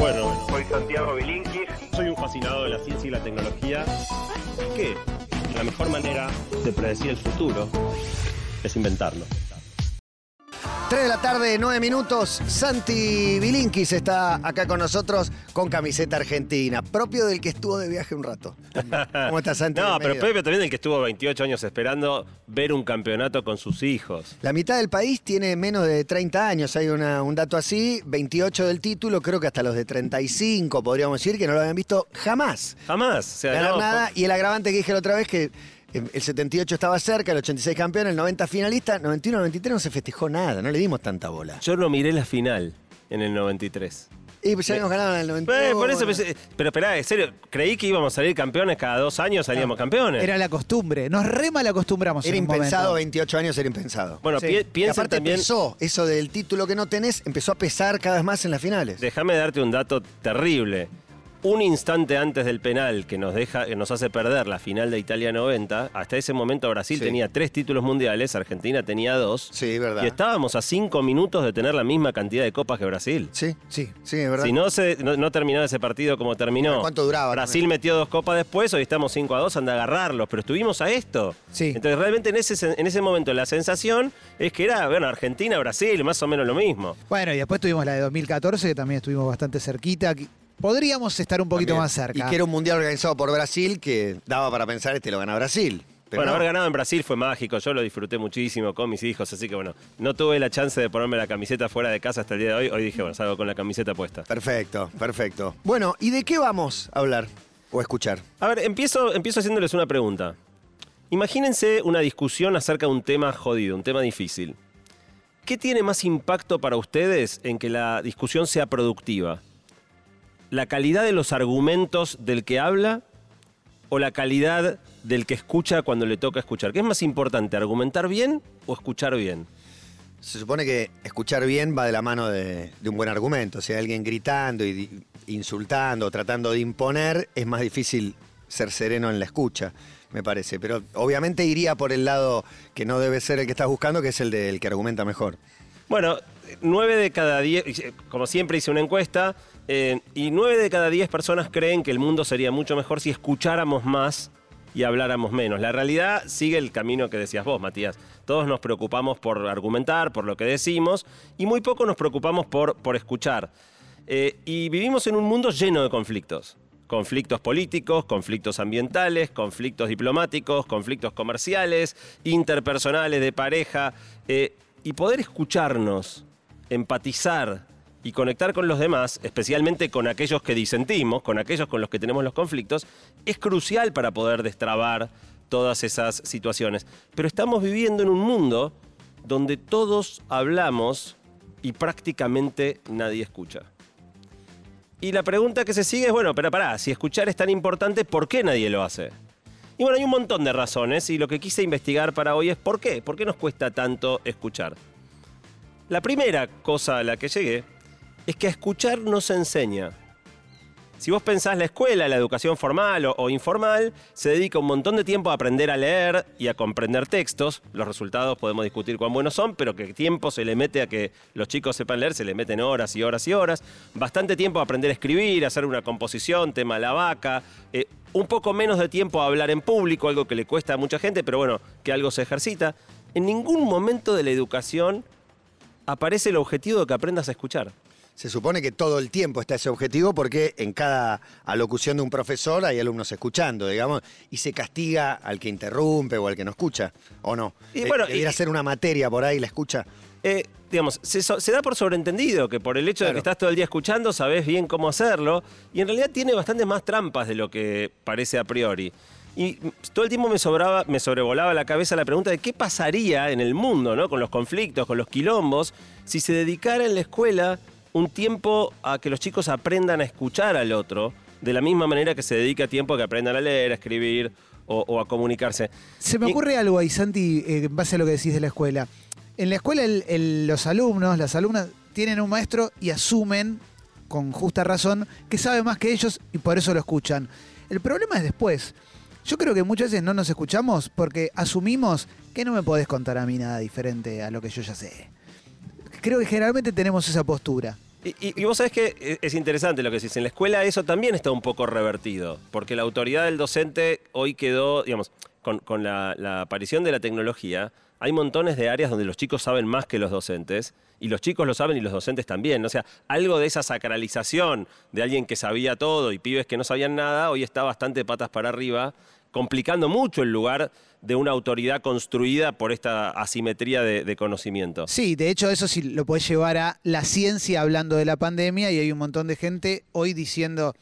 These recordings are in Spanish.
Bueno, Soy Santiago Bilinkis. soy un fascinado de la ciencia y la tecnología. Que la mejor manera de predecir el futuro es inventarlo. 3 de la tarde, 9 minutos. Santi Bilinkis está acá con nosotros con camiseta argentina, propio del que estuvo de viaje un rato. ¿Cómo estás, Santi? No, pero. Pepe también el que estuvo 28 años esperando ver un campeonato con sus hijos. La mitad del país tiene menos de 30 años, hay una- un dato así, 28 del título, creo que hasta los de 35 podríamos decir que no lo habían visto jamás. Jamás. O sea, ganar no, nada. Y el agravante que dije la otra vez que el 78 estaba cerca, el 86 campeón, el 90 finalista, 91, 93 no se festejó nada, no le dimos tanta bola. Yo no miré la final en el 93. Y pues ya habíamos ganado en el 92. Eh, por eso bueno. pero esperá, en serio, creí que íbamos a salir campeones cada dos años, salíamos campeones. Era la costumbre. Nos re mal acostumbramos. Era en un impensado, momento. 28 años era impensado. bueno, Sí. pi- y piensen aparte también, pesó, eso del título que no tenés, empezó a pesar cada vez más en las finales. déjame darte un dato terrible. Un instante antes del penal que nos deja, que nos hace perder la final de Italia 90, hasta ese momento Brasil Sí. tenía tres títulos mundiales, Argentina tenía dos. Sí, verdad. Y estábamos a cinco minutos de tener la misma cantidad de copas que Brasil. Sí, Sí. sí, es verdad. Si no, se, no, no terminaba ese partido como terminó. ¿Cuánto duraba Brasil también? metió dos copas después, hoy estamos 5 a 2, anda a agarrarlos, pero estuvimos a esto. Sí. Entonces realmente en ese, en ese momento la sensación es que era, bueno, Argentina, Brasil, más o menos lo mismo. Bueno, y después tuvimos la de 2014, que también estuvimos bastante cerquita. Podríamos estar un poquito También. más cerca. Y que era un mundial organizado por Brasil que daba para pensar este lo gana Brasil. Pero bueno, no. haber ganado en Brasil fue mágico, yo lo disfruté muchísimo con mis hijos, así que bueno, no tuve la chance de ponerme la camiseta fuera de casa hasta el día de hoy, hoy dije, bueno, salgo con la camiseta puesta. Perfecto, perfecto. Bueno, ¿y de qué vamos a hablar o a escuchar? A ver, empiezo, empiezo haciéndoles una pregunta. Imagínense una discusión acerca de un tema jodido, un tema difícil. ¿Qué tiene más impacto para ustedes en que la discusión sea productiva? ¿La calidad de los argumentos del que habla o la calidad del que escucha cuando le toca escuchar? ¿Qué es más importante, argumentar bien o escuchar bien? Se supone que escuchar bien va de la mano de, de un buen argumento. O sea, alguien gritando y insultando, tratando de imponer, es más difícil ser sereno en la escucha, me parece. Pero obviamente iría por el lado que no debe ser el que estás buscando, que es el del que argumenta mejor. Bueno, nueve de cada diez, como siempre hice una encuesta, eh, y nueve de cada diez personas creen que el mundo sería mucho mejor si escucháramos más y habláramos menos. La realidad sigue el camino que decías vos, Matías. Todos nos preocupamos por argumentar, por lo que decimos, y muy poco nos preocupamos por, por escuchar. Eh, y vivimos en un mundo lleno de conflictos. Conflictos políticos, conflictos ambientales, conflictos diplomáticos, conflictos comerciales, interpersonales, de pareja. eh, y poder escucharnos, empatizar y conectar con los demás, especialmente con aquellos que disentimos, con aquellos con los que tenemos los conflictos, es crucial para poder destrabar todas esas situaciones. Pero estamos viviendo en un mundo donde todos hablamos y prácticamente nadie escucha. Y la pregunta que se sigue es, bueno, pero pará, si escuchar es tan importante, ¿por qué nadie lo hace? Y bueno, hay un montón de razones y lo que quise investigar para hoy es ¿por qué? ¿Por qué nos cuesta tanto escuchar? La primera cosa a la que llegué es que a escuchar no se enseña. Si vos pensás la escuela, la educación formal o, informal, se dedica un montón de tiempo a aprender a leer y a comprender textos. Los resultados podemos discutir cuán buenos son, pero que tiempo se le mete a que los chicos sepan leer, se le meten horas y horas y horas. Bastante tiempo a aprender a escribir, a hacer una composición, tema la vaca. eh, un poco menos de tiempo a hablar en público, algo que le cuesta a mucha gente, pero bueno, que algo se ejercita. En ningún momento de la educación aparece el objetivo de que aprendas a escuchar. Se supone que todo el tiempo está ese objetivo porque en cada alocución de un profesor hay alumnos escuchando, digamos, y se castiga al que interrumpe o al que no escucha, ¿o no? Y Eh, bueno, Debiera y- ser una materia por ahí, la escucha. Eh, digamos, se, da por sobreentendido que por el hecho de que estás todo el día escuchando, sabes bien cómo hacerlo, y en realidad tiene bastantes más trampas de lo que parece a priori. Y todo el tiempo me, sobraba, me sobrevolaba la cabeza la pregunta de qué pasaría en el mundo, ¿no? Con los conflictos, con los quilombos, si se dedicara en la escuela un tiempo a que los chicos aprendan a escuchar al otro, de la misma manera que se dedica tiempo a que aprendan a leer, a escribir o, o a comunicarse. Se me Y- ocurre algo ahí, Santi, eh, en base a lo que decís de la escuela. En la escuela el- el- los alumnos, las alumnas, tienen un maestro y asumen, con justa razón, que sabe más que ellos y por eso lo escuchan. El problema es después. Yo creo que muchas veces no nos escuchamos porque asumimos que no me podés contar a mí nada diferente a lo que yo ya sé. Creo que generalmente tenemos esa postura. Y, vos sabés que e- es interesante lo que decís. En la escuela eso también está un poco revertido, porque la autoridad del docente hoy quedó, digamos, con, con la, la aparición de la tecnología, hay montones de áreas donde los chicos saben más que los docentes, y los chicos lo saben y los docentes también. O sea, algo de esa sacralización de alguien que sabía todo y pibes que no sabían nada, hoy está bastante patas para arriba, complicando mucho el lugar de una autoridad construida por esta asimetría de, de conocimiento. Sí, de hecho eso sí lo podés llevar a la ciencia hablando de la pandemia y hay un montón de gente hoy diciendo,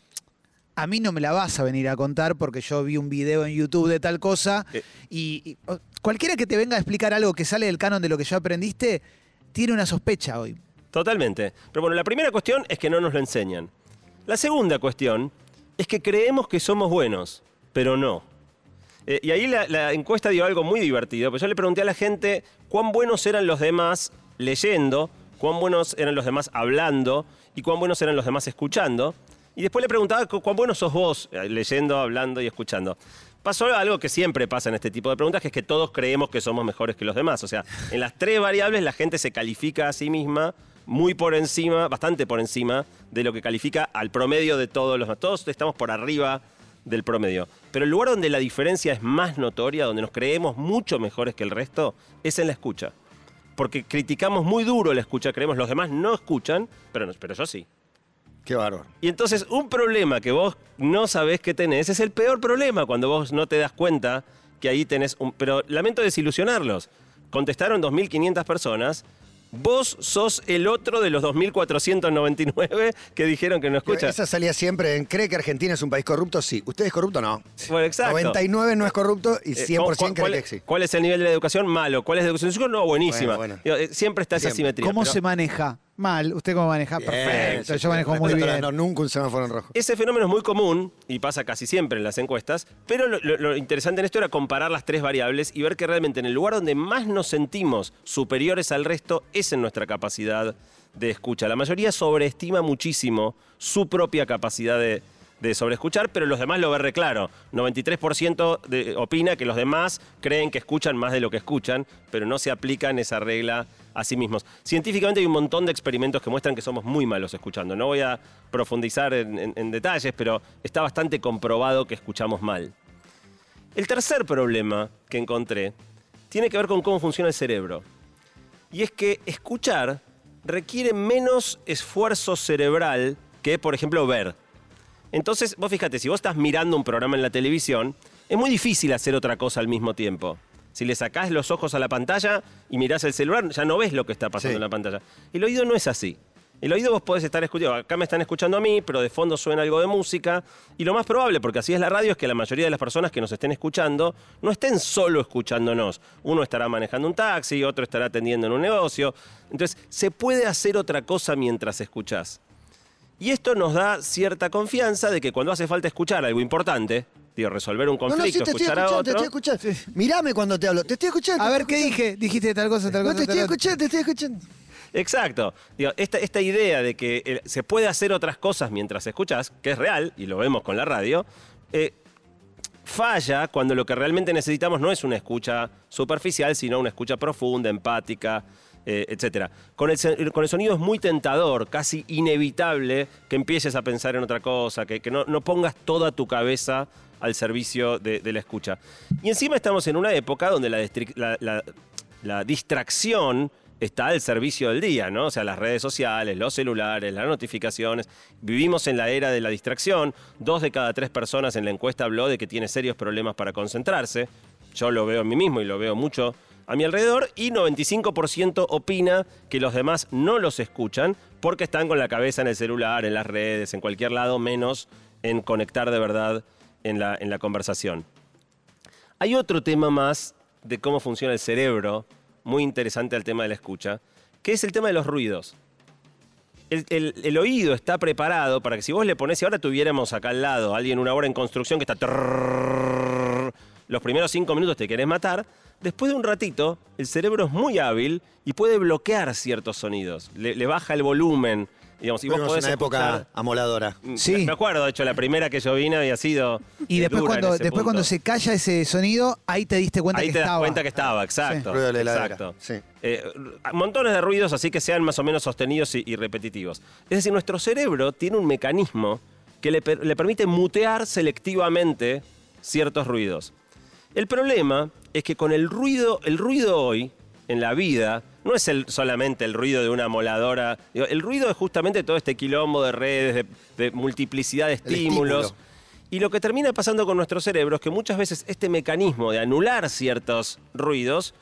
a mí no me la vas a venir a contar porque yo vi un video en YouTube de tal cosa Eh. y, y, cualquiera que te venga a explicar algo que sale del canon de lo que ya aprendiste, tiene una sospecha hoy. Totalmente. Pero bueno, la primera cuestión es que no nos lo enseñan. La segunda cuestión es que creemos que somos buenos, pero no. Eh, y ahí la, encuesta dio algo muy divertido, pues yo le pregunté a la gente cuán buenos eran los demás leyendo, cuán buenos eran los demás hablando y cuán buenos eran los demás escuchando. Y después le preguntaba cu- cuán buenos sos vos eh, leyendo, hablando y escuchando. Pasó algo que siempre pasa en este tipo de preguntas, que es que todos creemos que somos mejores que los demás. O sea, en las tres variables la gente se califica a sí misma muy por encima, bastante por encima de lo que califica al promedio de todos los demás. Todos estamos por arriba del promedio. Pero el lugar donde la diferencia es más notoria, donde nos creemos mucho mejores que el resto, es en la escucha. Porque criticamos muy duro la escucha, creemos los demás no escuchan, pero, no- pero yo sí. Qué bárbaro. Y entonces un problema que vos no sabés que tenés es el peor problema cuando vos no te das cuenta que ahí tenés un... Pero lamento desilusionarlos. Contestaron 2.500 personas. Vos sos el otro de los 2.499 que dijeron que no escuchan. Esa salía siempre en ¿cree que Argentina es un país corrupto? Sí. ¿Usted es corrupto? No. Bueno, exacto. 99 no es corrupto y Eh, 100% ¿cuál- cree cuál, que sí. ¿Cuál es el nivel de la educación? Malo. ¿Cuál es la educación? No, buenísima. Bueno, eh, Siempre está esa Siempre. simetría. ¿Cómo pero se maneja? Mal. ¿Usted cómo maneja? Bien, Perfecto. sí, Yo manejo muy bien. No, nunca un semáforo en rojo. Ese fenómeno es muy común y pasa casi siempre en las encuestas, pero lo, lo- lo interesante en esto era comparar las tres variables y ver que realmente en el lugar donde más nos sentimos superiores al resto es en nuestra capacidad de escucha. La mayoría sobreestima muchísimo su propia capacidad de, de sobreescuchar, pero los demás lo ven re claro. 93% de- opina que los demás creen que escuchan más de lo que escuchan, pero no se aplican esa regla a sí mismos. Científicamente hay un montón de experimentos que muestran que somos muy malos escuchando. No voy a profundizar en- en detalles, pero está bastante comprobado que escuchamos mal. El tercer problema que encontré tiene que ver con cómo funciona el cerebro. Y es que escuchar requiere menos esfuerzo cerebral que, por ejemplo, ver. Entonces, vos fíjate, si vos estás mirando un programa en la televisión, es muy difícil hacer otra cosa al mismo tiempo. Si le sacás los ojos a la pantalla y mirás el celular, ya no ves lo que está pasando Sí. en la pantalla. El oído no es así. El oído vos podés estar escuchando, acá me están escuchando a mí, pero de fondo suena algo de música. Y lo más probable, porque así es la radio, es que la mayoría de las personas que nos estén escuchando no estén solo escuchándonos. Uno estará manejando un taxi, otro estará atendiendo en un negocio. Entonces, se puede hacer otra cosa mientras escuchás. Y esto nos da cierta confianza de que cuando hace falta escuchar algo importante, digo, resolver un No, no, conflicto, sí, te estoy escuchar a escuchando, te otro. estoy escuchando. Mirame cuando te hablo. Te estoy escuchando. A ver, estoy ¿qué escuchando. dije? Dijiste tal cosa, tal No, cosa. te estoy escuchando, te estoy escuchando. Exacto. Digo, esta, esta idea de que eh, se puede hacer otras cosas mientras escuchas, que es real, y lo vemos con la radio, eh, falla cuando lo que realmente necesitamos no es una escucha superficial, sino una escucha profunda, empática, eh, etc. Con el, con el sonido es muy tentador, casi inevitable, que empieces a pensar en otra cosa, que, que no, no pongas toda tu cabeza al servicio de, la escucha. Y encima estamos en una época donde la- la distracción está al servicio del día, ¿no? O sea, las redes sociales, los celulares, las notificaciones. Vivimos en la era de la distracción. Dos de cada tres personas en la encuesta habló de que tiene serios problemas para concentrarse. Yo lo veo en mí mismo y lo veo mucho a mi alrededor. Y 95% opina que los demás no los escuchan porque están con la cabeza en el celular, en las redes, en cualquier lado, menos en conectar de verdad en la, en la conversación. Hay otro tema más de cómo funciona el cerebro, muy interesante al tema de la escucha, que es el tema de los ruidos. El, el- oído está preparado para que si vos le ponés, si ahora tuviéramos acá al lado alguien una obra en construcción que está... los primeros cinco minutos te querés matar, después de un ratito el cerebro es muy hábil y puede bloquear ciertos sonidos. Le, le baja el volumen, digamos, y vos Tuvimos podés una escuchar- época amoladora. Sí. Me acuerdo, de hecho, la primera que yo vine había sido. Y eh, después, cuando, después cuando se calla ese sonido, ahí te diste cuenta Ahí que te das estaba. cuenta que estaba, exacto. Ruido de la heladera, exacto. sí. Eh, montones de ruidos, así que sean más o menos sostenidos y, y repetitivos. Es decir, nuestro cerebro tiene un mecanismo que le permite mutear selectivamente ciertos ruidos. El problema es que con el ruido, el ruido hoy, en la vida, no es el- solamente el ruido de una moladora. El ruido es justamente todo este quilombo de redes, de, de multiplicidad de estímulos. estímulo. Y lo que termina pasando con nuestro cerebro es que muchas veces este mecanismo de anular ciertos ruidos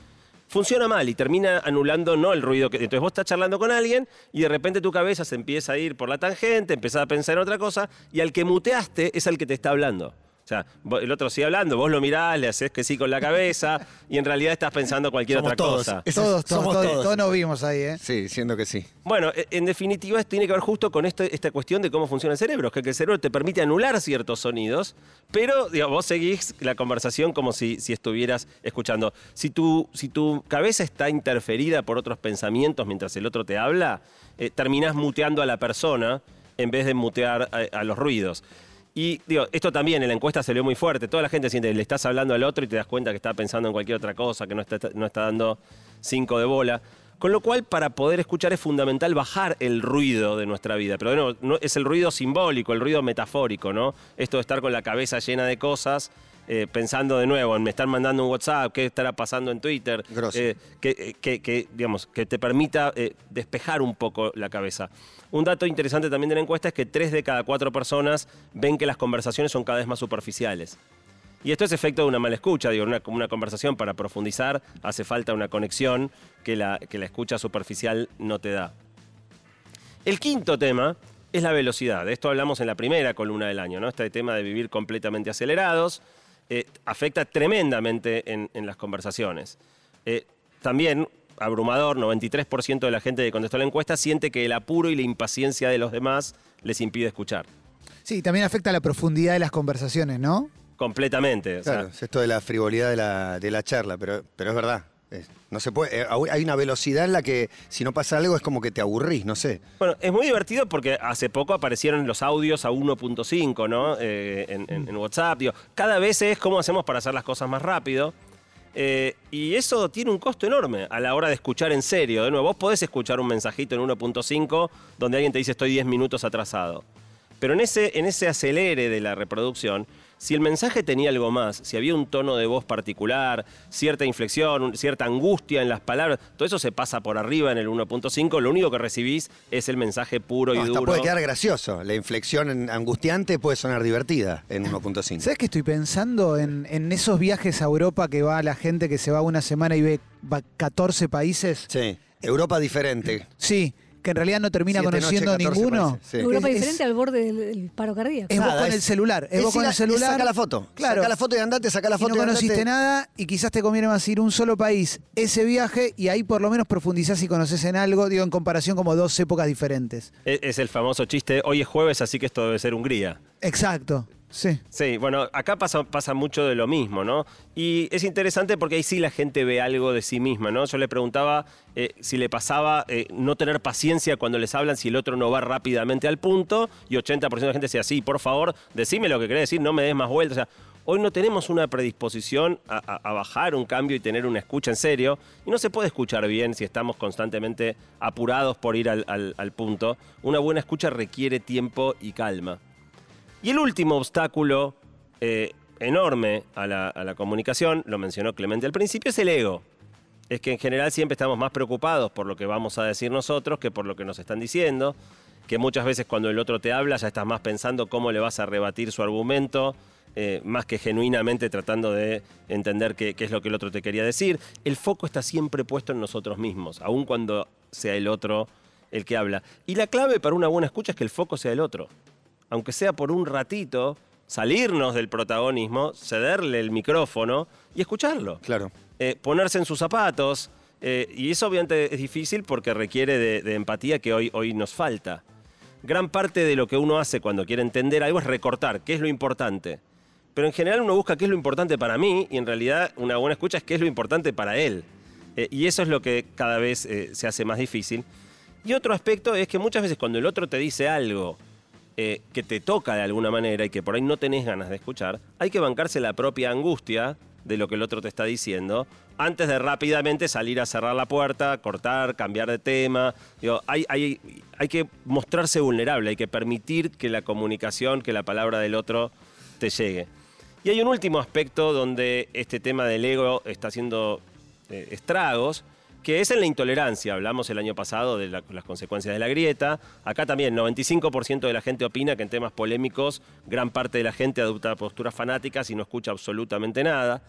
funciona mal y termina anulando no el ruido que. Entonces vos estás charlando con alguien y de repente tu cabeza se empieza a ir por la tangente, empezás a pensar en otra cosa y al que muteaste es al que te está hablando. O sea, vos- el otro sigue hablando, vos lo mirás, le haces que sí con la cabeza y en realidad estás pensando cualquier Somos otra todos. cosa. Todos, todos, somos todos, todos. todos nos vimos ahí, ¿eh? Sí, siendo que sí. Bueno, e- en definitiva esto tiene que ver justo con esta cuestión de cómo funciona el cerebro, que el cerebro te permite anular ciertos sonidos, pero vos seguís la conversación como si, si estuvieras escuchando. Si tu, si tu cabeza está interferida por otros pensamientos mientras el otro te habla, eh, terminás muteando a la persona en vez de mutear a, a los ruidos. Y digo, esto también en la encuesta se muy fuerte. Toda la gente siente le estás hablando al otro y te das cuenta que está pensando en cualquier otra cosa, que no está, no está dando cinco de bola. Con lo cual, para poder escuchar es fundamental bajar el ruido de nuestra vida. Pero no, es el ruido simbólico, el ruido metafórico, ¿no? Esto de estar con la cabeza llena de cosas, eh, pensando de nuevo en me están mandando un WhatsApp, qué estará pasando en Twitter, eh, que, que- que, digamos, que te permita eh, despejar un poco la cabeza. Un dato interesante también de la encuesta es que tres de cada cuatro personas ven que las conversaciones son cada vez más superficiales. Y esto es efecto de una mala escucha, digo, una, una conversación para profundizar hace falta una conexión que la, que la escucha superficial no te da. El quinto tema es la velocidad. De esto hablamos en la primera columna del año, ¿no? Este tema de vivir completamente acelerados eh, afecta tremendamente en, en las conversaciones. Eh, también, abrumador, 93% de la gente que contestó la encuesta siente que el apuro y la impaciencia de los demás les impide escuchar. Sí, también afecta la profundidad de las conversaciones, ¿no? Completamente. o sea, Claro, es esto de la frivolidad de la, de la charla, pero, pero es verdad. No se puede. eh, hay una velocidad en la que si no pasa algo es como que te aburrís, no sé. Bueno, es muy divertido porque hace poco aparecieron los audios a 1.5, ¿no? Eh, en, en- WhatsApp. Cada vez es cómo hacemos para hacer las cosas más rápido. Eh, y eso tiene un costo enorme a la hora de escuchar en serio. De nuevo, vos podés escuchar un mensajito en 1.5 donde alguien te dice estoy 10 minutos atrasado. Pero en ese, en ese acelere de la reproducción, si el mensaje tenía algo más, si había un tono de voz particular, cierta inflexión, cierta angustia en las palabras, todo eso se pasa por arriba en el 1.5, lo único que recibís es el mensaje puro No, y hasta duro. puede quedar gracioso. La inflexión en- angustiante puede sonar divertida en 1.5. ¿Sabes que estoy pensando en, en esos viajes a Europa que va la gente que se va una semana y ve va 14 países? Sí. Europa diferente. Sí, que en realidad no termina Siete conociendo noches, 14 ninguno. sí. Europa Es- diferente al borde del, del paro cardíaco. Es vos con es- el celular. Es, Es vos con el celular. saca la foto. Claro. Saca la foto y andate, saca la y foto no y, andate. conociste nada y quizás te conviene más ir a un solo país ese viaje y ahí por lo menos profundizás y conoces en algo, digo, en comparación como dos épocas diferentes. Es, es el famoso chiste, hoy es jueves, así que esto debe ser Hungría. Exacto, sí. Bueno, acá pasa, mucho de lo mismo, ¿no? Y es interesante porque ahí sí la gente ve algo de sí misma, ¿no? Yo le preguntaba eh, si le pasaba eh, no tener paciencia cuando les hablan, si el otro no va rápidamente al punto, y 80% de la gente decía, sí, por favor, decime lo que querés decir, no me des más vueltas. Hoy no tenemos una predisposición a, bajar un cambio y tener una escucha en serio, y no se puede escuchar bien si estamos constantemente apurados por ir al punto. Una buena escucha requiere tiempo y calma. Y el último obstáculo eh, enorme a la, comunicación, lo mencionó Clemente al principio, es el ego. Es que en general siempre estamos más preocupados por lo que vamos a decir nosotros que por lo que nos están diciendo, que muchas veces cuando el otro te habla ya estás más pensando cómo le vas a rebatir su argumento, eh, más que genuinamente tratando de entender qué, qué es lo que el otro te quería decir. El foco está siempre puesto en nosotros mismos, aun cuando sea el otro el que habla. Y la clave para una buena escucha es que el foco sea el otro aunque sea por un ratito, salirnos del protagonismo, cederle el micrófono y escucharlo. Claro. Eh, ponerse en sus zapatos. eh, y eso obviamente es difícil porque requiere de, de empatía que hoy, hoy nos falta. Gran parte de lo que uno hace cuando quiere entender algo es recortar, qué es lo importante. pero en general uno busca qué es lo importante para mí y en realidad una buena escucha es qué es lo importante para él. Eh, y eso es lo que cada vez se hace más difícil. Y otro aspecto es que muchas veces cuando el otro te dice algo eh, que te toca de alguna manera y que por ahí no tenés ganas de escuchar, hay que bancarse la propia angustia de lo que el otro te está diciendo antes de rápidamente salir a cerrar la puerta, cortar, cambiar de tema. Hay, hay, hay que mostrarse vulnerable, hay que permitir que la comunicación, que la palabra del otro te llegue. Y hay un último aspecto donde este tema del ego está haciendo eh, estragos, que es en la intolerancia. Hablamos el año pasado de la- las consecuencias de la grieta. Acá también, 95% de la gente opina que en temas polémicos gran parte de la gente adopta posturas fanáticas y no escucha absolutamente nada.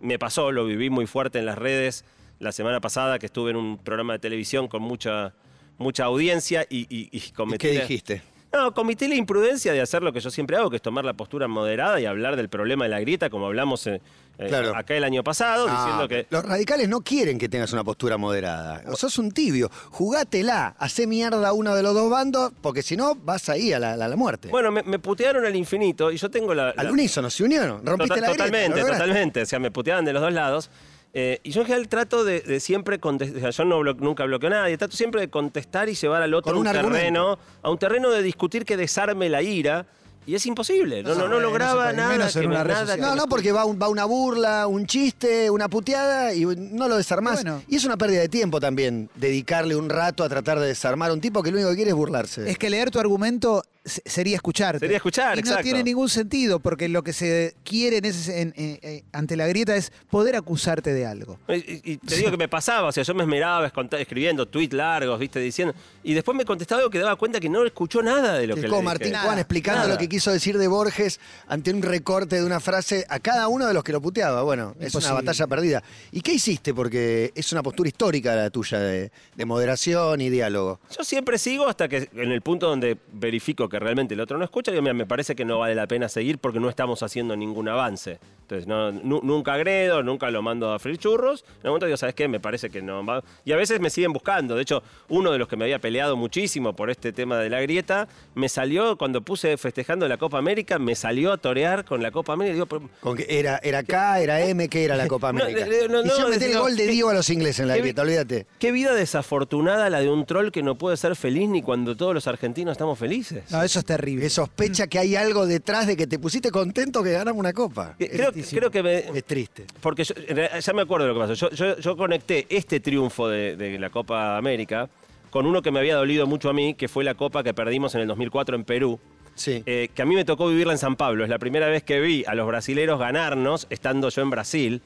Me pasó, lo viví muy fuerte en las redes la semana pasada, que estuve en un programa de televisión con mucha, mucha audiencia y, y, y ¿Y cometí qué dijiste? no, cometí la imprudencia de hacer lo que yo siempre hago, que es tomar la postura moderada y hablar del problema de la grieta, como hablamos eh, eh, Claro. acá el año pasado, Ah, diciendo que... Los radicales no quieren que tengas una postura moderada. O sos un tibio. Jugátela. Hacé mierda a uno de los dos bandos, porque si no, vas ahí a la, a la muerte. Bueno, me, me putearon al infinito y yo tengo la... la- Al unísono, se unieron. Rompiste Tota- la totalmente, totalmente. O sea, me puteaban de los dos lados. Eh, y yo en general trato de, de siempre contestar, o sea, yo no blo- nunca bloqueo a nadie, trato siempre de contestar y llevar al otro a un, terreno, a un terreno de discutir que desarme la ira. Y es imposible, no, no, no, lograba nada. que nada No, no, porque va, un- va una burla, un chiste, una puteada y no lo desarmás. Bueno. Y es una pérdida de tiempo también, dedicarle un rato a tratar de desarmar a un tipo que lo único que quiere es burlarse. Es que leer tu argumento sería escucharte. Sería escuchar, y no exacto. tiene ningún sentido, porque lo que se quiere en ese- en- eh, eh, ante la grieta es poder acusarte de algo. Y, y- y te digo que me pasaba, o sea, yo me esmeraba escribiendo tweets largos, viste, diciendo. Y después me contestaba algo que daba cuenta que no escuchó nada de lo que como le Martín dije. Juan explicando Nada. lo que quiso decir de Borges ante un recorte de una frase a cada uno de los que lo puteaba. Bueno, es una batalla perdida. ¿Y qué hiciste? Porque es una postura histórica la tuya de, de moderación y diálogo. Yo siempre sigo hasta que en el punto donde verifico que realmente el otro no escucha, digo, mira, me parece que no vale la pena seguir porque no estamos haciendo ningún avance. Entonces, no, nunca agredo, nunca lo mando a freír churros. En un momento digo, ¿sabes qué? Me parece que no va. Y a veces me siguen buscando. De hecho, uno de los que me había peleado muchísimo por este tema de la grieta, me salió, cuando puse festejando la Copa América, me salió a torear con la Copa América. Digo, pero- Con que era, era K, era M, ¿qué era la Copa No, América? no, no, Hicieron no, meter el gol de ¿qué- Diego a los ingleses en la grieta, olvídate. Qué vida desafortunada la de un troll que no puede ser feliz ni cuando todos los argentinos estamos felices. No, eso es terrible. Sospecha que hay algo detrás de que te pusiste contento que ganamos una copa. Que- Creo, que me- Es triste. Porque yo, ya me acuerdo de lo que pasó. Yo, yo- yo conecté este triunfo de, de la Copa América con uno que me había dolido mucho a mí, que fue la Copa que perdimos en el 2004 en Perú. Sí. eh, que a mí me tocó vivirla en San Pablo. Es la primera vez que vi a los brasileros ganarnos estando yo en Brasil.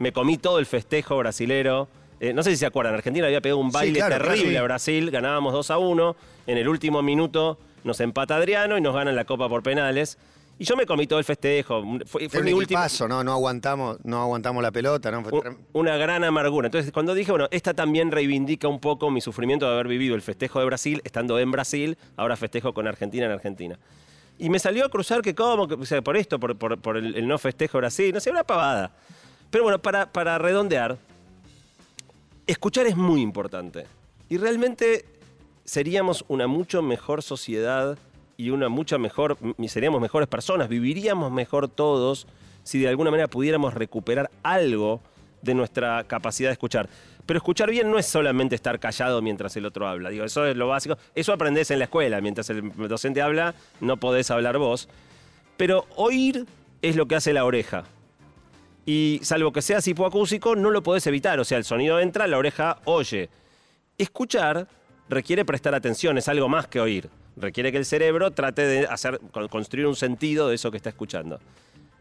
Me comí todo el festejo brasilero. Eh, no sé si se acuerdan, Argentina había pegado un Sí, baile claro, terrible claro. a Brasil, ganábamos 2 a 1. En el último minuto nos empata Adriano y nos ganan la Copa por penales. Y yo me comí todo el festejo. Fue, fue mi último. equipazo, ¿no? No aguantamos, no aguantamos la pelota, ¿no? Un- una gran amargura. Entonces, cuando dije, bueno, esta también reivindica un poco mi sufrimiento de haber vivido el festejo de Brasil, estando en Brasil, ahora festejo con Argentina en Argentina. Y me salió a cruzar que cómo, que, o sea, por esto, por, por- por el, el no festejo Brasil, no sé, una pavada. Pero bueno, para, para redondear, escuchar es muy importante. Y realmente seríamos una mucho mejor sociedad y una mucha mejor, seríamos mejores personas, viviríamos mejor todos si de alguna manera pudiéramos recuperar algo de nuestra capacidad de escuchar. Pero escuchar bien no es solamente estar callado mientras el otro habla. Eso es lo básico. Eso aprendés en la escuela. Mientras el docente habla, no podés hablar vos. Pero oír es lo que hace la oreja. Y salvo que seas hipoacúsico, no lo podés evitar. O sea, el sonido entra, la oreja oye. Escuchar requiere prestar atención, es algo más que oír. Requiere que el cerebro trate de hacer, con- construir un sentido de eso que está escuchando.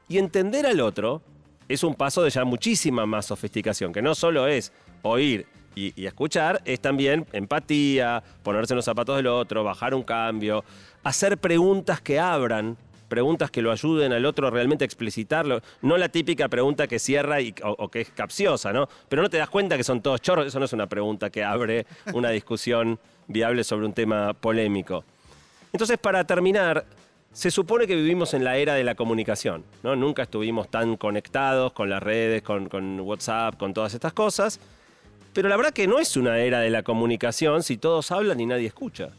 Y entender al otro es un paso de ya muchísima más sofisticación, que no solo es oír y, y escuchar, es también empatía, ponerse en los zapatos del otro, bajar un cambio, hacer preguntas que abran, preguntas que lo ayuden al otro realmente a explicitarlo. No la típica pregunta que cierra y, o, que es capciosa, ¿no? Pero no te das cuenta que son todos chorros, eso no es una pregunta que abre una discusión viable sobre un tema polémico. Entonces, para terminar, se supone que vivimos en la era de la comunicación, ¿no? Nunca estuvimos tan conectados con las redes, con WhatsApp, con todas estas cosas. Pero la verdad que no es una era de la comunicación si todos hablan y nadie escucha.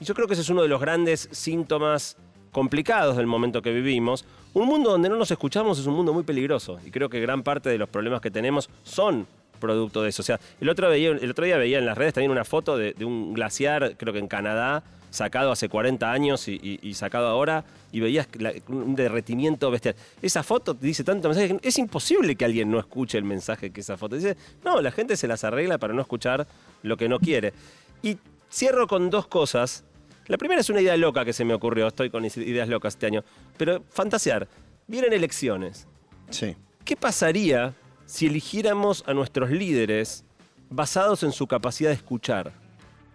Y yo creo que ese es uno de los grandes síntomas complicados del momento que vivimos. Un mundo donde no nos escuchamos es un mundo muy peligroso y creo que gran parte de los problemas que tenemos son producto de eso. O sea, el otro, el otro día veía en las redes también una foto de, un glaciar, creo que en Canadá, sacado hace 40 años y, sacado ahora, y veías la- un derretimiento bestial. Esa foto dice tanto mensaje que es imposible que alguien no escuche el mensaje que esa foto dice. No, la gente se las arregla para no escuchar lo que no quiere. Y cierro con dos cosas. La primera es una idea loca que se me ocurrió, estoy con ideas locas este año, pero fantasear. Vienen elecciones. Sí. ¿Qué pasaría si eligiéramos a nuestros líderes basados en su capacidad de escuchar?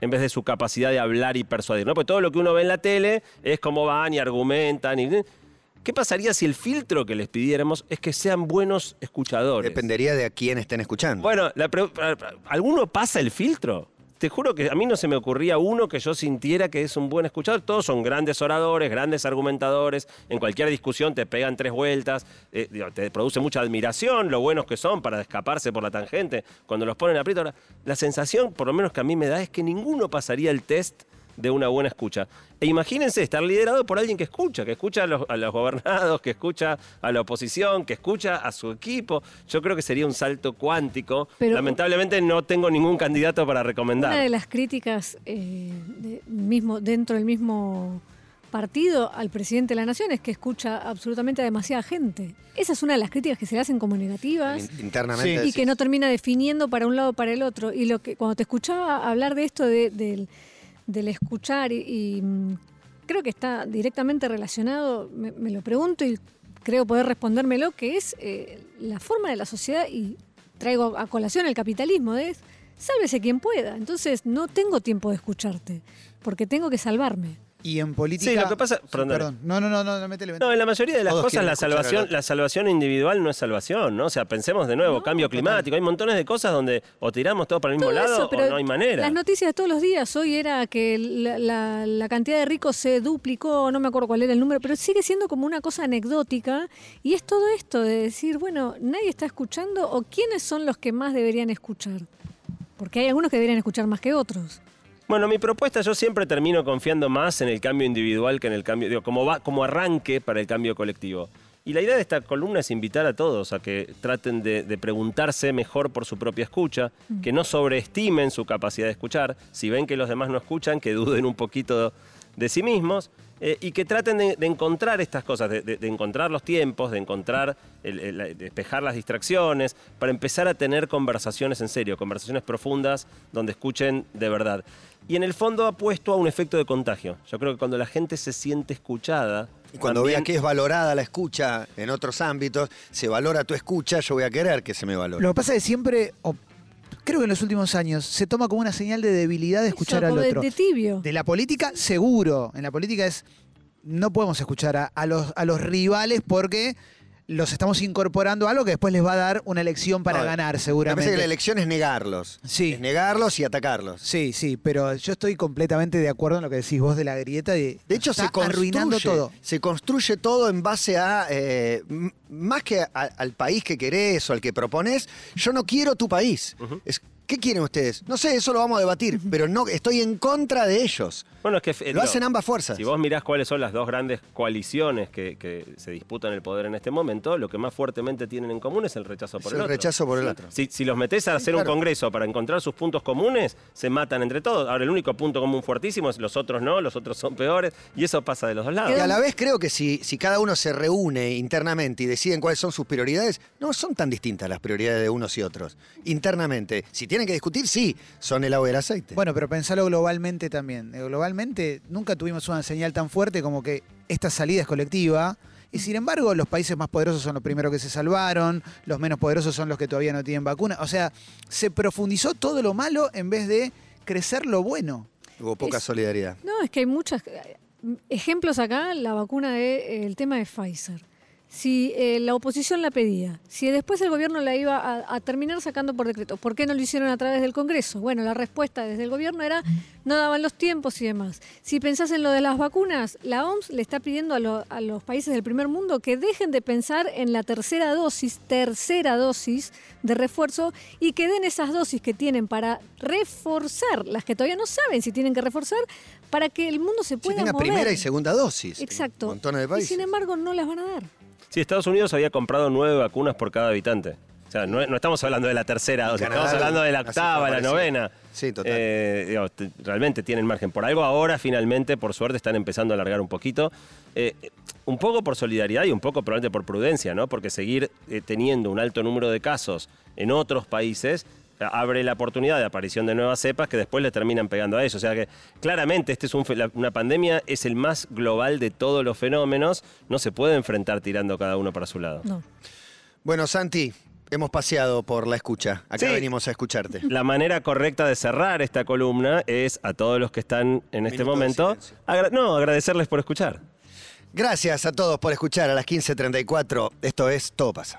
En vez de su capacidad de hablar y persuadir, ¿no? Porque todo lo que uno ve en la tele es cómo van y argumentan. Y... ¿Qué pasaría si el filtro que les pidiéramos es que sean buenos escuchadores? Dependería de a quién estén escuchando. Bueno, la ¿alguno pasa el filtro? Te juro que a mí no se me ocurría uno que yo sintiera que es un buen escuchador. Todos son grandes oradores, grandes argumentadores. En cualquier discusión te pegan tres vueltas, eh, te produce mucha admiración, lo buenos que son para escaparse por la tangente cuando los ponen aprieto. Ahora, la sensación, por lo menos que a mí me da, es que ninguno pasaría el test de una buena escucha. E imagínense estar liderado por alguien que escucha, que escucha a los, a los gobernados, que escucha a la oposición, que escucha a su equipo. Yo creo que sería un salto cuántico. Pero- Lamentablemente no tengo ningún candidato para recomendar. Una de las críticas eh, de- mismo, dentro del mismo partido al presidente de la nación es que escucha absolutamente a demasiada gente. Esa es una de las críticas que se le hacen como negativas. In- Internamente. Sí. y decís. que no termina definiendo para un lado o para el otro. Y lo que cuando te escuchaba hablar de esto de- del, del escuchar y, y, mm, creo que está directamente relacionado, me, lo pregunto y creo poder respondérmelo, que es eh, la forma de la sociedad y traigo a colación el capitalismo, es sálvese quien pueda. Entonces no tengo tiempo de escucharte porque tengo que salvarme. Y en política. Sí, lo que pasa- perdón. No, no, no, no, no métele. No, en la mayoría de las Todos cosas la salvación, la salvación individual no es salvación, ¿no? O sea, pensemos de nuevo, No, cambio total. climático, hay montones de cosas donde o tiramos todo para el mismo Todo lado eso, pero o no hay manera. Las noticias de todos los días hoy era que la, la- la cantidad de ricos se duplicó, no me acuerdo cuál era el número, pero sigue siendo como una cosa anecdótica y es todo esto de decir, bueno, nadie está escuchando o quiénes son los que más deberían escuchar. Porque hay algunos que deberían escuchar más que otros. Bueno, mi propuesta yo siempre termino confiando más en el cambio individual que en el cambio, digo, como, va, como arranque para el cambio colectivo. Y la idea de esta columna es invitar a todos a que traten de, de preguntarse mejor por su propia escucha, que no sobreestimen su capacidad de escuchar. Si ven que los demás no escuchan, que duden un poquito de sí mismos eh, y que traten de, de encontrar estas cosas, de, de- de encontrar los tiempos, de encontrar, el- el- de despejar las distracciones, para empezar a tener conversaciones en serio, conversaciones profundas donde escuchen de verdad. Y en el fondo apuesto a un efecto de contagio. Yo creo que cuando la gente se siente escuchada... Y cuando también- vea que es valorada la escucha en otros ámbitos, se valora tu escucha, yo voy a querer que se me valore. Lo que pasa es que siempre, creo que en los últimos años, se toma como una señal de debilidad de escuchar Eso, al otro. De, tibio. De la política, seguro. En la política es. No podemos escuchar a, a los, a los rivales porque los estamos incorporando a algo que después les va a dar una elección para No, ganar, Me parece seguramente. que la elección es negarlos. Sí. Es negarlos y atacarlos. Sí, sí, pero yo estoy completamente de acuerdo en lo que decís vos de la grieta. De, De hecho, está se construye, arruinando todo. se construye todo en base a, eh, más que a- al país que querés o al que propones, yo no quiero tu país. Es, ¿Qué quieren ustedes? No sé, eso lo vamos a debatir, pero no estoy en contra de ellos. Bueno, es que eh, Lo hacen ambas fuerzas. Si vos mirás cuáles son las dos grandes coaliciones que, que se disputan el poder en este momento, lo que más fuertemente tienen en común es el rechazo Es por el el otro. rechazo por el otro. Si, si los metés a hacer un congreso para encontrar sus puntos comunes, se matan entre todos. Ahora, el único punto común fuertísimo es los otros no, los otros son peores, y eso pasa de los dos lados. Y a la vez creo que si, si cada uno se reúne internamente y deciden cuáles son sus prioridades, no son tan distintas las prioridades de unos y otros. Internamente. Si tienen que discutir, sí, son el agua y el aceite. Bueno, pero pensalo globalmente también. Eh, Globalmente nunca tuvimos una señal tan fuerte como que esta salida es colectiva. Y sin embargo, los países más poderosos son los primeros que se salvaron, los menos poderosos son los que todavía no tienen vacuna. O sea, se profundizó todo lo malo en vez de crecer lo bueno. Hubo poca es- solidaridad. No, es que hay muchos ejemplos acá, la vacuna del tema de Pfizer. Si eh, la oposición la pedía, si después el gobierno la iba a, terminar sacando por decreto, ¿por qué no lo hicieron a través del Congreso? Bueno, la respuesta desde el gobierno era no daban los tiempos y demás. Si pensás en lo de las vacunas, la OMS le está pidiendo a, a los países del primer mundo que dejen de pensar en la tercera dosis, tercera dosis de refuerzo y que den esas dosis que tienen para reforzar, las que todavía no saben si tienen que reforzar, para que el mundo se Si pueda tenga mover. primera y segunda dosis. Exacto. Montones de y países. sin embargo no las van a dar. Sí, Estados Unidos había comprado nueve vacunas por cada habitante. O sea, no, no estamos hablando de la tercera dosis, Canadá, estamos hablando de la octava, la novena. Sí, total. Eh, digamos, realmente tienen margen. Por algo ahora, finalmente, por suerte, están empezando a alargar un poquito. Eh, un poco por solidaridad y un poco probablemente por prudencia, ¿no? Porque seguir eh, teniendo un alto número de casos en otros países abre la oportunidad de aparición de nuevas cepas que después le terminan pegando a eso. O sea que claramente este es un fe- la- una pandemia, es el más global de todos los fenómenos. No se puede enfrentar tirando cada uno para su lado. No. Bueno, Santi, hemos paseado por la escucha. Acá Sí. venimos a escucharte. La manera correcta de cerrar esta columna es a todos los que están en este Minuto momento, agra- no, agradecerles por escuchar. Gracias a todos por escuchar a las 15.34. Esto es Todo pasa.